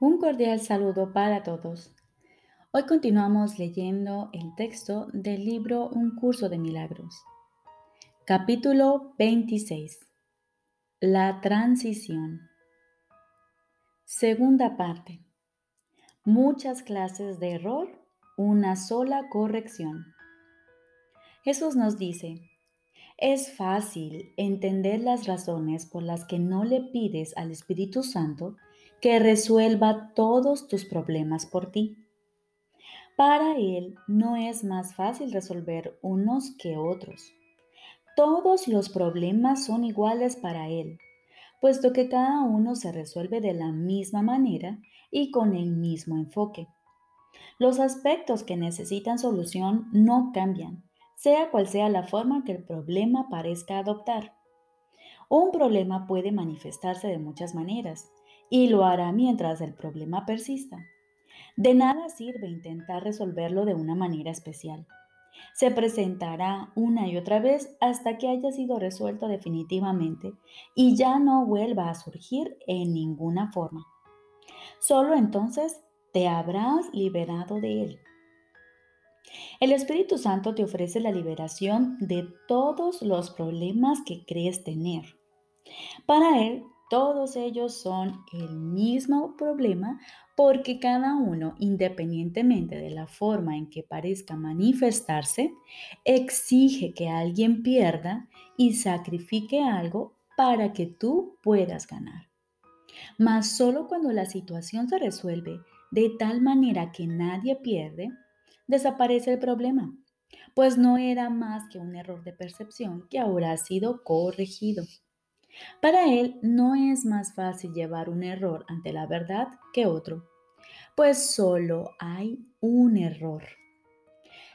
Un cordial saludo para todos. Hoy continuamos leyendo el texto del libro Un curso de milagros. Capítulo 26. La transición. Segunda parte. Muchas clases de error, una sola corrección. Jesús nos dice, es fácil entender las razones por las que no le pides al Espíritu Santo que resuelva todos tus problemas por ti. Para Él no es más fácil resolver unos que otros. Todos los problemas son iguales para Él, puesto que cada uno se resuelve de la misma manera y con el mismo enfoque. Los aspectos que necesitan solución no cambian, sea cual sea la forma que el problema parezca adoptar. Un problema puede manifestarse de muchas maneras, y lo hará mientras el problema persista. De nada sirve intentar resolverlo de una manera especial. Se presentará una y otra vez hasta que haya sido resuelto definitivamente y ya no vuelva a surgir en ninguna forma. Solo entonces te habrás liberado de él. El Espíritu Santo te ofrece la liberación de todos los problemas que crees tener. Para Él todos ellos son el mismo problema porque cada uno, independientemente de la forma en que parezca manifestarse, exige que alguien pierda y sacrifique algo para que tú puedas ganar. Mas solo cuando la situación se resuelve de tal manera que nadie pierde, desaparece el problema, pues no era más que un error de percepción que ahora ha sido corregido. Para él no es más fácil llevar un error ante la verdad que otro, pues solo hay un error.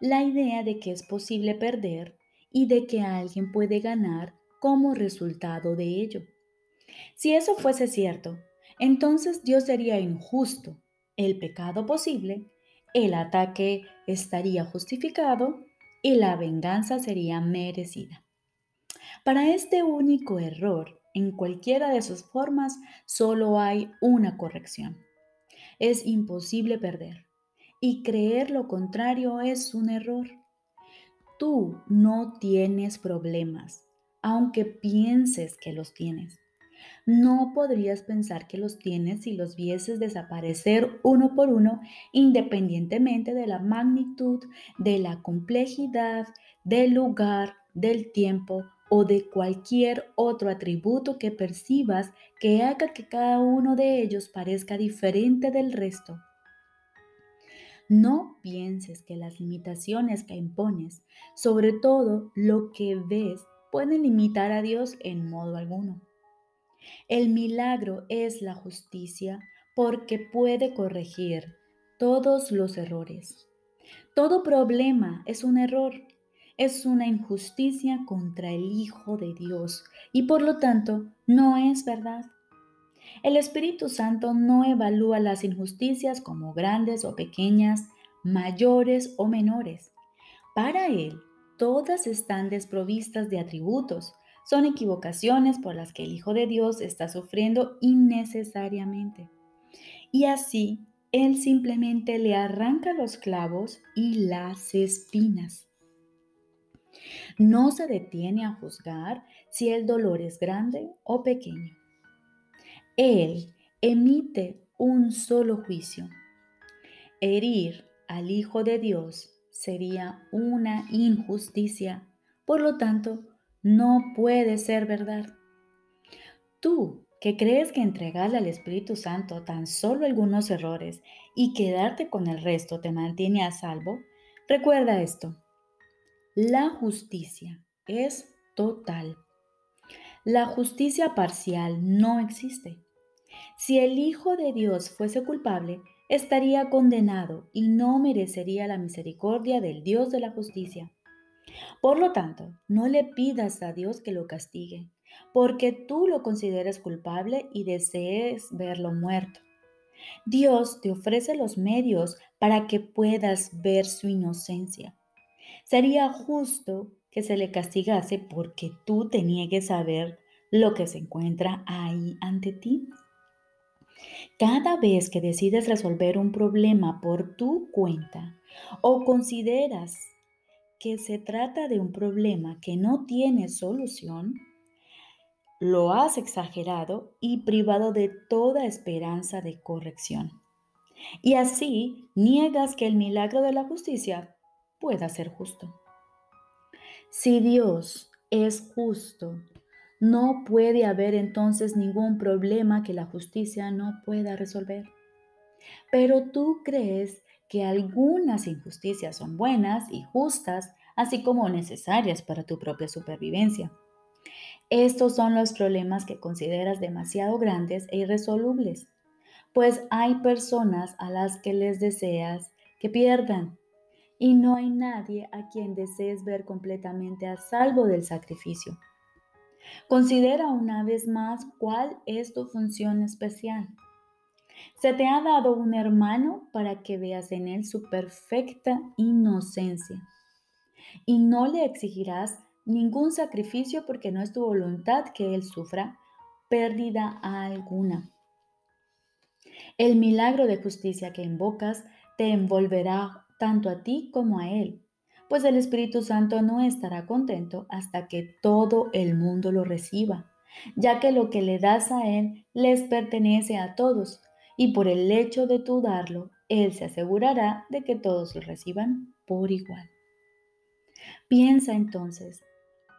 La idea de que es posible perder y de que alguien puede ganar como resultado de ello. Si eso fuese cierto, entonces Dios sería injusto, el pecado posible, el ataque estaría justificado y la venganza sería merecida. Para este único error, en cualquiera de sus formas, solo hay una corrección. Es imposible perder. Y creer lo contrario es un error. Tú no tienes problemas, aunque pienses que los tienes. No podrías pensar que los tienes si los vieses desaparecer uno por uno, independientemente de la magnitud, de la complejidad, del lugar, del tiempo o de cualquier otro atributo que percibas que haga que cada uno de ellos parezca diferente del resto. No pienses que las limitaciones que impones, sobre todo lo que ves, pueden limitar a Dios en modo alguno. El milagro es la justicia porque puede corregir todos los errores. Todo problema es un error es una injusticia contra el Hijo de Dios y por lo tanto no es verdad. El Espíritu Santo no evalúa las injusticias como grandes o pequeñas, mayores o menores. Para Él, todas están desprovistas de atributos. Son equivocaciones por las que el Hijo de Dios está sufriendo innecesariamente. Y así, Él simplemente le arranca los clavos y las espinas. No se detiene a juzgar si el dolor es grande o pequeño. Él emite un solo juicio. Herir al Hijo de Dios sería una injusticia, por lo tanto, no puede ser verdad. Tú, que crees que entregarle al Espíritu Santo tan solo algunos errores y quedarte con el resto te mantiene a salvo, recuerda esto. La justicia es total. La justicia parcial no existe. Si el Hijo de Dios fuese culpable, estaría condenado y no merecería la misericordia del Dios de la justicia. Por lo tanto, no le pidas a Dios que lo castigue, porque tú lo consideres culpable y desees verlo muerto. Dios te ofrece los medios para que puedas ver su inocencia. Sería justo que se le castigase porque tú te niegues a ver lo que se encuentra ahí ante ti. Cada vez que decides resolver un problema por tu cuenta o consideras que se trata de un problema que no tiene solución, lo has exagerado y privado de toda esperanza de corrección. Y así niegas que el milagro de la justicia pueda ser justo. Si Dios es justo, no puede haber entonces ningún problema que la justicia no pueda resolver. Pero tú crees que algunas injusticias son buenas y justas, así como necesarias para tu propia supervivencia. Estos son los problemas que consideras demasiado grandes e irresolubles, pues hay personas a las que les deseas que pierdan y no hay nadie a quien desees ver completamente a salvo del sacrificio. Considera una vez más cuál es tu función especial. Se te ha dado un hermano para que veas en él su perfecta inocencia. Y no le exigirás ningún sacrificio porque no es tu voluntad que él sufra pérdida alguna. El milagro de justicia que invocas te envolverá tanto a ti como a él, pues el Espíritu Santo no estará contento hasta que todo el mundo lo reciba, ya que lo que le das a él les pertenece a todos, y por el hecho de tú darlo, él se asegurará de que todos lo reciban por igual. Piensa entonces,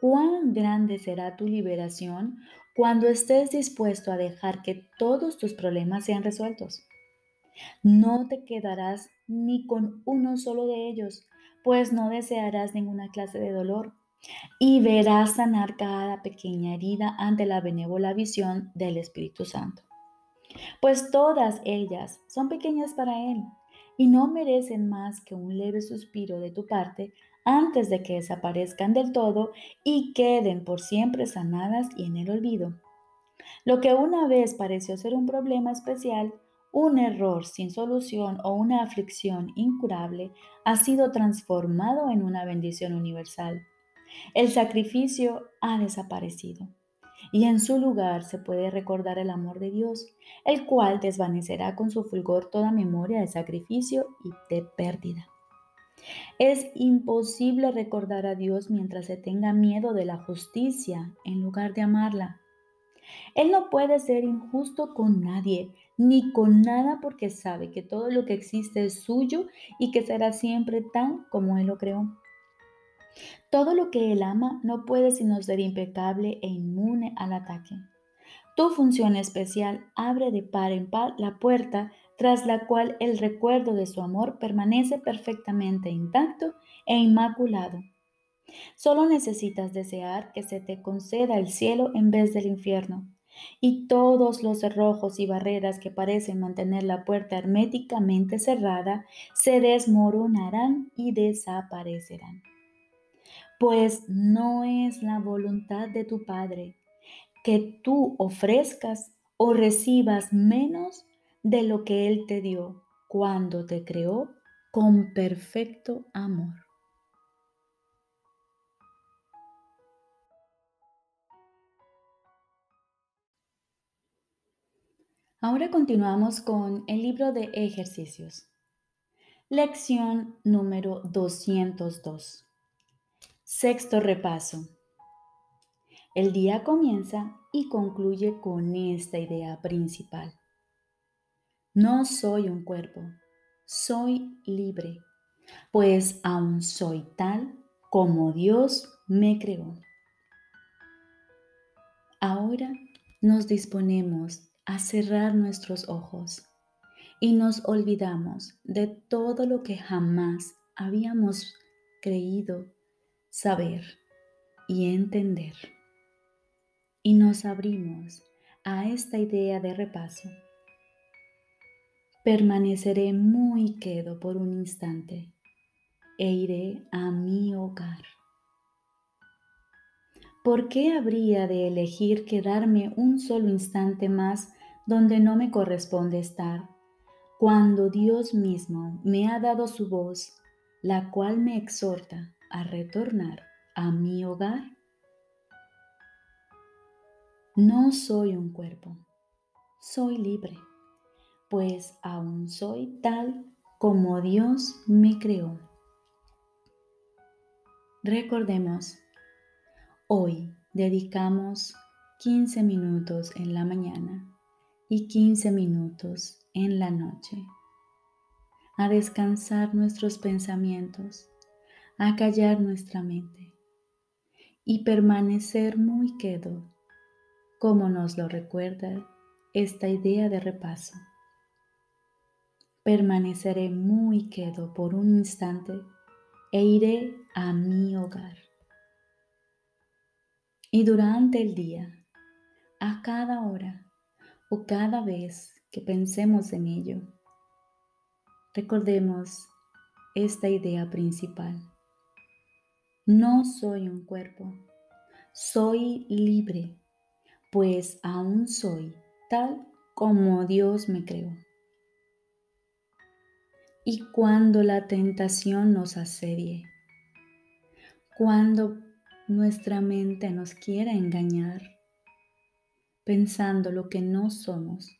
¿cuán grande será tu liberación cuando estés dispuesto a dejar que todos tus problemas sean resueltos? No te quedarás ni con uno solo de ellos, pues no desearás ninguna clase de dolor y verás sanar cada pequeña herida ante la benévola visión del Espíritu Santo. Pues todas ellas son pequeñas para Él y no merecen más que un leve suspiro de tu parte antes de que desaparezcan del todo y queden por siempre sanadas y en el olvido. Lo que una vez pareció ser un problema especial, un error sin solución o una aflicción incurable ha sido transformado en una bendición universal. El sacrificio ha desaparecido y en su lugar se puede recordar el amor de Dios, el cual desvanecerá con su fulgor toda memoria de sacrificio y de pérdida. Es imposible recordar a Dios mientras se tenga miedo de la justicia en lugar de amarla. Él no puede ser injusto con nadie, ni con nada porque sabe que todo lo que existe es suyo y que será siempre tan como Él lo creó. Todo lo que Él ama no puede sino ser impecable e inmune al ataque. Tu función especial abre de par en par la puerta tras la cual el recuerdo de su amor permanece perfectamente intacto e inmaculado. Solo necesitas desear que se te conceda el cielo en vez del infierno y todos los cerrojos y barreras que parecen mantener la puerta herméticamente cerrada se desmoronarán y desaparecerán. Pues no es la voluntad de tu Padre que tú ofrezcas o recibas menos de lo que Él te dio cuando te creó con perfecto amor. Ahora continuamos con el libro de ejercicios. Lección número 202. Sexto repaso. El día comienza y concluye con esta idea principal. No soy un cuerpo, soy libre, pues aún soy tal como Dios me creó. Ahora nos disponemos a cerrar nuestros ojos y nos olvidamos de todo lo que jamás habíamos creído saber y entender. Y nos abrimos a esta idea de repaso. Permaneceré muy quedo por un instante e iré a mi hogar. ¿Por qué habría de elegir quedarme un solo instante más donde no me corresponde estar, cuando Dios mismo me ha dado su voz, la cual me exhorta a retornar a mi hogar? No soy un cuerpo, soy libre, pues aún soy tal como Dios me creó. Recordemos, hoy dedicamos 15 minutos en la mañana y 15 minutos en la noche a descansar nuestros pensamientos, a callar nuestra mente y permanecer muy quedo, como nos lo recuerda esta idea de repaso. Permaneceré muy quedo por un instante e iré a mi hogar. Y durante el día, a cada hora o cada vez que pensemos en ello, recordemos esta idea principal. No soy un cuerpo, soy libre, pues aún soy tal como Dios me creó. Y cuando la tentación nos asedie, cuando nuestra mente nos quiera engañar, pensando lo que no somos,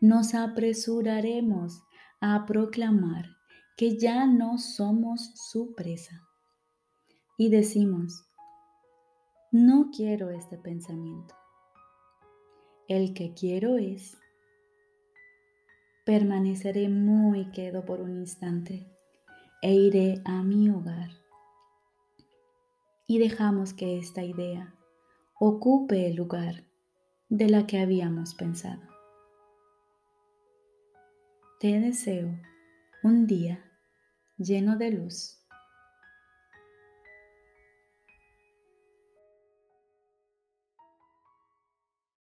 nos apresuraremos a proclamar que ya no somos su presa. Y decimos, no quiero este pensamiento. El que quiero es permaneceré muy quedo por un instante e iré a mi hogar. Y dejamos que esta idea ocupe el lugar de la que habíamos pensado. Te deseo un día lleno de luz